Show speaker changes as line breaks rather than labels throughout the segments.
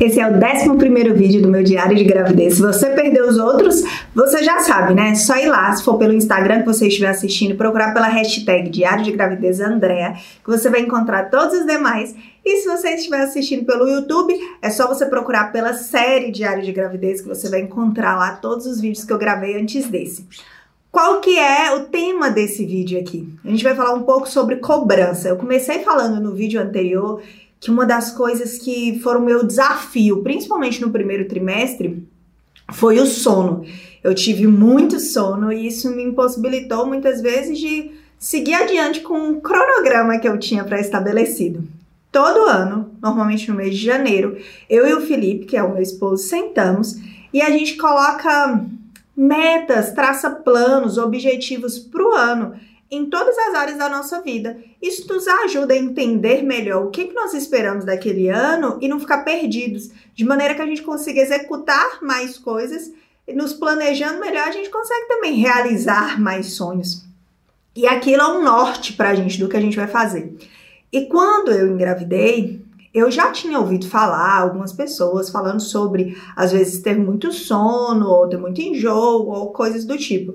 Esse é o 11 vídeo do meu diário de gravidez. Se você perdeu os outros, você já sabe, né? Só ir lá, se for pelo Instagram que você estiver assistindo, procurar pela hashtag Diário de Gravidez Andréa, que você vai encontrar todos os demais. E se você estiver assistindo pelo YouTube, é só você procurar pela série Diário de Gravidez, que você vai encontrar lá todos os vídeos que eu gravei antes desse. Qual que é o tema desse vídeo aqui? A gente vai falar um pouco sobre cobrança. Eu comecei falando no vídeo anterior que uma das coisas que foram meu desafio, principalmente no primeiro trimestre, foi o sono. Eu tive muito sono e isso me impossibilitou muitas vezes de seguir adiante com um cronograma que eu tinha pré-estabelecido. Todo ano, normalmente no mês de janeiro, eu e o Felipe, que é o meu esposo, sentamos e a gente coloca metas, traça planos, objetivos para o ano em todas as áreas da nossa vida. Isso nos ajuda a entender melhor o que, que nós esperamos daquele ano e não ficar perdidos, de maneira que a gente consiga executar mais coisas e nos planejando melhor, a gente consegue também realizar mais sonhos. E aquilo é um norte para a gente do que a gente vai fazer. E quando eu engravidei, eu já tinha ouvido falar algumas pessoas falando sobre, às vezes, ter muito sono, ou ter muito enjoo, ou coisas do tipo.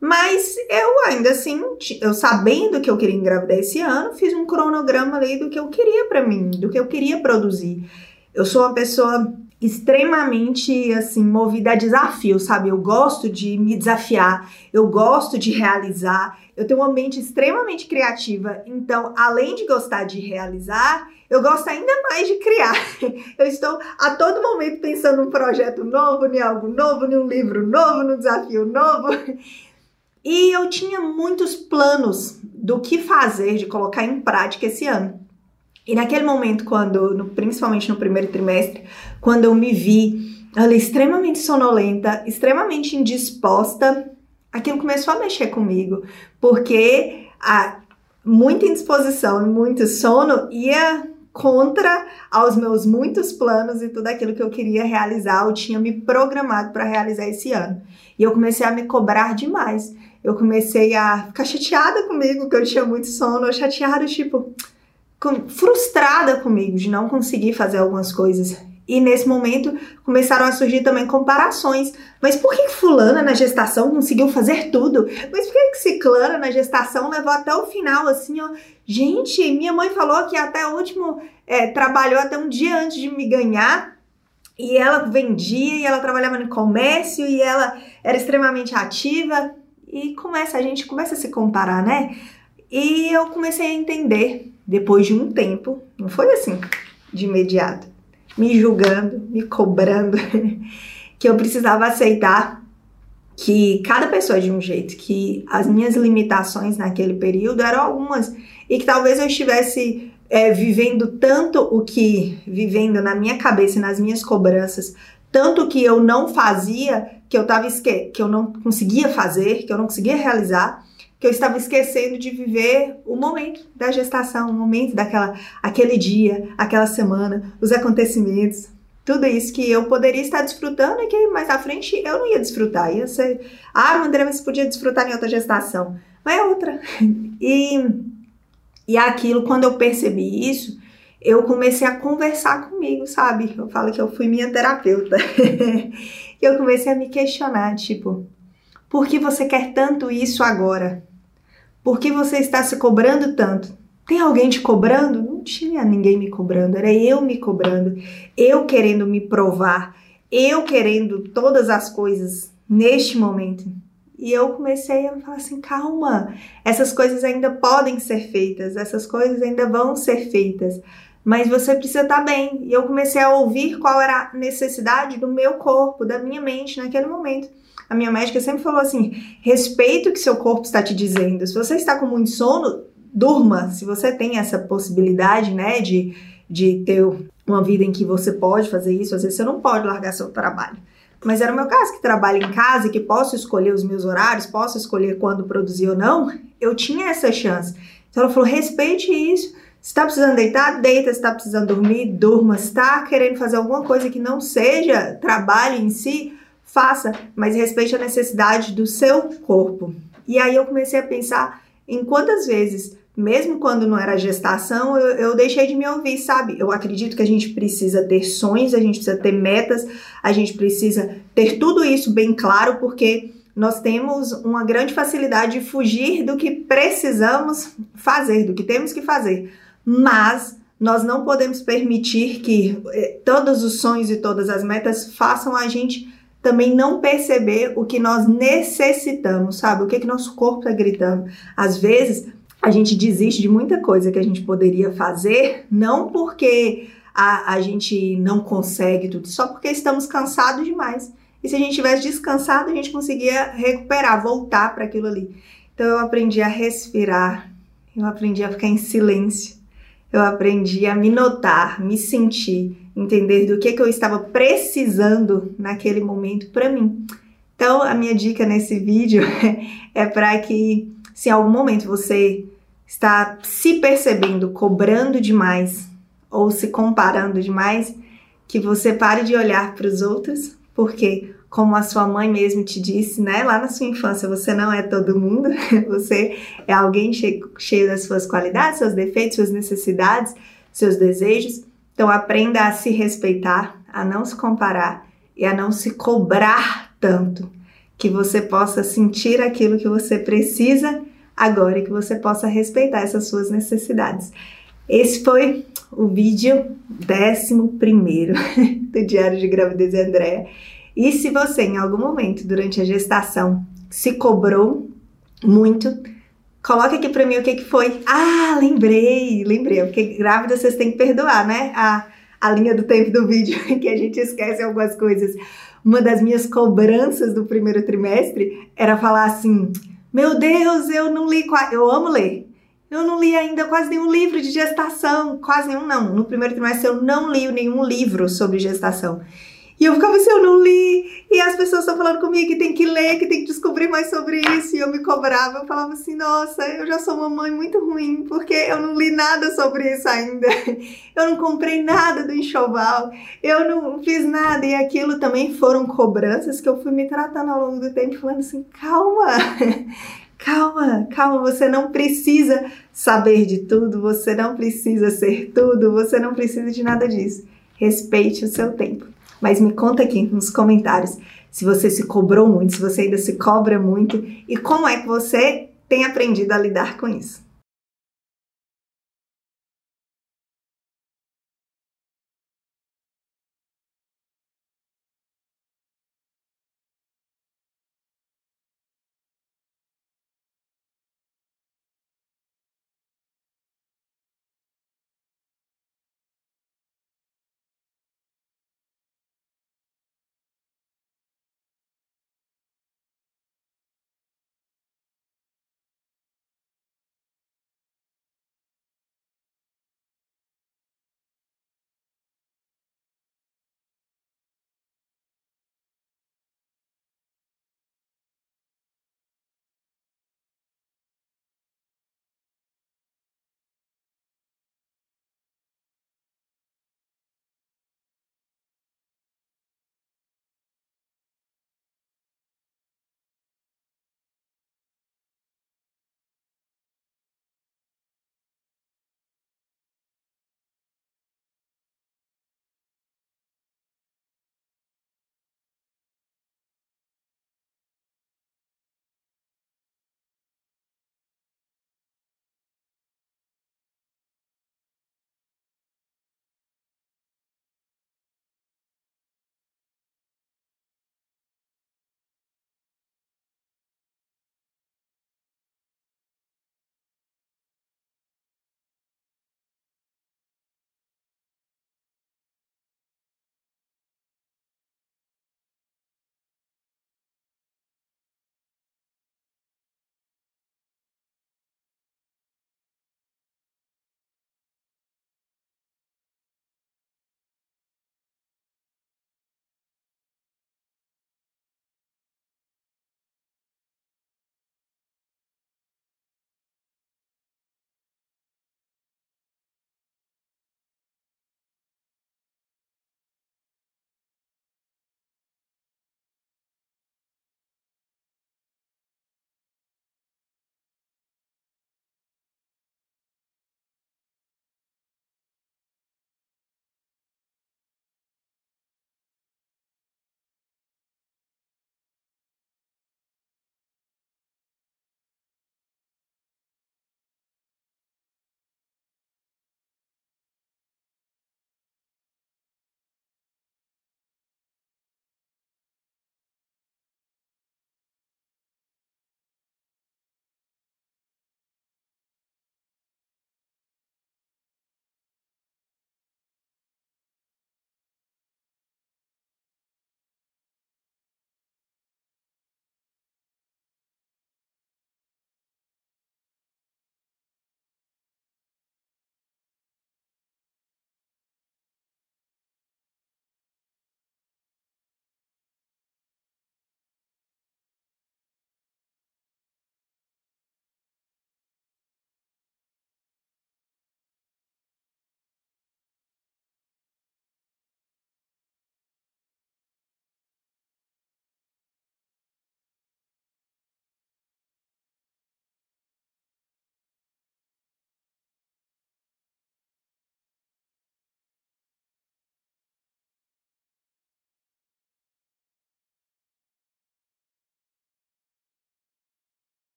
Mas eu ainda assim, eu sabendo que eu queria engravidar esse ano, fiz um cronograma ali do que eu queria para mim, do que eu queria produzir. Eu sou uma pessoa extremamente assim movida a desafio, sabe? Eu gosto de me desafiar, eu gosto de realizar. Eu tenho uma mente extremamente criativa, então além de gostar de realizar, eu gosto ainda mais de criar. Eu estou a todo momento pensando num projeto novo, em algo novo, em um livro novo, num desafio novo. E eu tinha muitos planos do que fazer, de colocar em prática esse ano. E naquele momento, quando, no, principalmente no primeiro trimestre, quando eu me vi ali extremamente sonolenta, extremamente indisposta, aquilo começou a mexer comigo, porque a muita indisposição e muito sono ia contra aos meus muitos planos e tudo aquilo que eu queria realizar, eu tinha me programado para realizar esse ano. E eu comecei a me cobrar demais eu comecei a ficar chateada comigo, que eu tinha muito sono, chateada, tipo, com, frustrada comigo de não conseguir fazer algumas coisas. E nesse momento começaram a surgir também comparações. Mas por que fulana na gestação conseguiu fazer tudo? Mas por que ciclana na gestação levou até o final, assim, ó? Gente, minha mãe falou que até o último é, trabalhou até um dia antes de me ganhar. E ela vendia, e ela trabalhava no comércio, e ela era extremamente ativa e começa, a gente começa a se comparar, né? E eu comecei a entender, depois de um tempo, não foi assim, de imediato, me julgando, me cobrando, que eu precisava aceitar que cada pessoa é de um jeito, que as minhas limitações naquele período eram algumas, e que talvez eu estivesse é, vivendo tanto o que, vivendo na minha cabeça e nas minhas cobranças, tanto que eu não fazia, que eu tava esque que eu não conseguia fazer, que eu não conseguia realizar, que eu estava esquecendo de viver o momento da gestação, o momento daquela aquele dia, aquela semana, os acontecimentos, tudo isso que eu poderia estar desfrutando e que mais à frente eu não ia desfrutar. Ia ser, ah, André, mas podia desfrutar em outra gestação. Mas é outra. E, e aquilo, quando eu percebi isso, eu comecei a conversar comigo, sabe? Eu falo que eu fui minha terapeuta. eu comecei a me questionar, tipo, por que você quer tanto isso agora? Por que você está se cobrando tanto? Tem alguém te cobrando? Não tinha ninguém me cobrando, era eu me cobrando, eu querendo me provar, eu querendo todas as coisas neste momento. E eu comecei a falar assim: calma, essas coisas ainda podem ser feitas, essas coisas ainda vão ser feitas mas você precisa estar tá bem. E eu comecei a ouvir qual era a necessidade do meu corpo, da minha mente naquele momento. A minha médica sempre falou assim: respeite o que seu corpo está te dizendo. Se você está com muito sono, durma. Se você tem essa possibilidade, né, de, de ter uma vida em que você pode fazer isso, às vezes você não pode largar seu trabalho. Mas era o meu caso, que trabalho em casa e que posso escolher os meus horários, posso escolher quando produzir ou não, eu tinha essa chance. Então ela falou: respeite isso se está precisando deitar, deita. Se está precisando dormir, durma. Se está querendo fazer alguma coisa que não seja trabalho em si, faça, mas respeite a necessidade do seu corpo. E aí eu comecei a pensar em quantas vezes mesmo quando não era gestação, eu, eu, deixei de me ouvir, sabe? Eu acredito que a gente precisa ter sonhos, a gente precisa ter metas, a gente precisa ter tudo isso bem claro, porque nós temos uma grande facilidade de fugir do que precisamos fazer, do que temos que fazer. Mas nós não podemos permitir que eh, todos os sonhos e todas as metas façam a gente também não perceber o que nós necessitamos, sabe? O que, que nosso corpo está gritando. Às vezes, a gente desiste de muita coisa que a gente poderia fazer, não porque a, a gente não consegue tudo, só porque estamos cansados demais. E se a gente tivesse descansado, a gente conseguia recuperar, voltar para aquilo ali. Então eu aprendi a respirar, eu aprendi a ficar em silêncio, eu aprendi a me notar, me sentir, entender do que, que eu estava precisando naquele momento para mim. Então a minha dica nesse vídeo é para que, se em algum momento você está se percebendo cobrando demais ou se comparando demais, que você pare de olhar para os outros, porque como a sua mãe mesmo te disse, né, lá na sua infância, você não é todo mundo, você é alguém cheio, cheio das suas qualidades, seus defeitos, suas necessidades, seus desejos. Então aprenda a se respeitar, a não se comparar e a não se cobrar tanto, que você possa sentir aquilo que você precisa agora e que você possa respeitar essas suas necessidades. Esse foi o vídeo 11 do Diário de Gravidez de Andréa. E se você, em algum momento durante a gestação, se cobrou muito, coloque aqui para mim o que, que foi. Ah, lembrei, lembrei, porque grávida vocês têm que perdoar, né? A, a linha do tempo do vídeo, que a gente esquece algumas coisas. Uma das minhas cobranças do primeiro trimestre era falar assim: Meu Deus, eu não li, eu amo ler. Eu não li ainda quase nenhum livro de gestação, quase nenhum não. No primeiro trimestre eu não li nenhum livro sobre gestação. E eu ficava assim, eu não li. E as pessoas estão falando comigo que tem que ler, que tem que descobrir mais sobre isso. E eu me cobrava, eu falava assim, nossa, eu já sou uma mãe muito ruim, porque eu não li nada sobre isso ainda. Eu não comprei nada do enxoval, eu não fiz nada. E aquilo também foram cobranças que eu fui me tratando ao longo do tempo, falando assim, calma. Calma, calma, você não precisa saber de tudo, você não precisa ser tudo, você não precisa de nada disso. Respeite o seu tempo. Mas me conta aqui nos comentários se você se cobrou muito, se você ainda se cobra muito e como é que você tem aprendido a lidar com isso.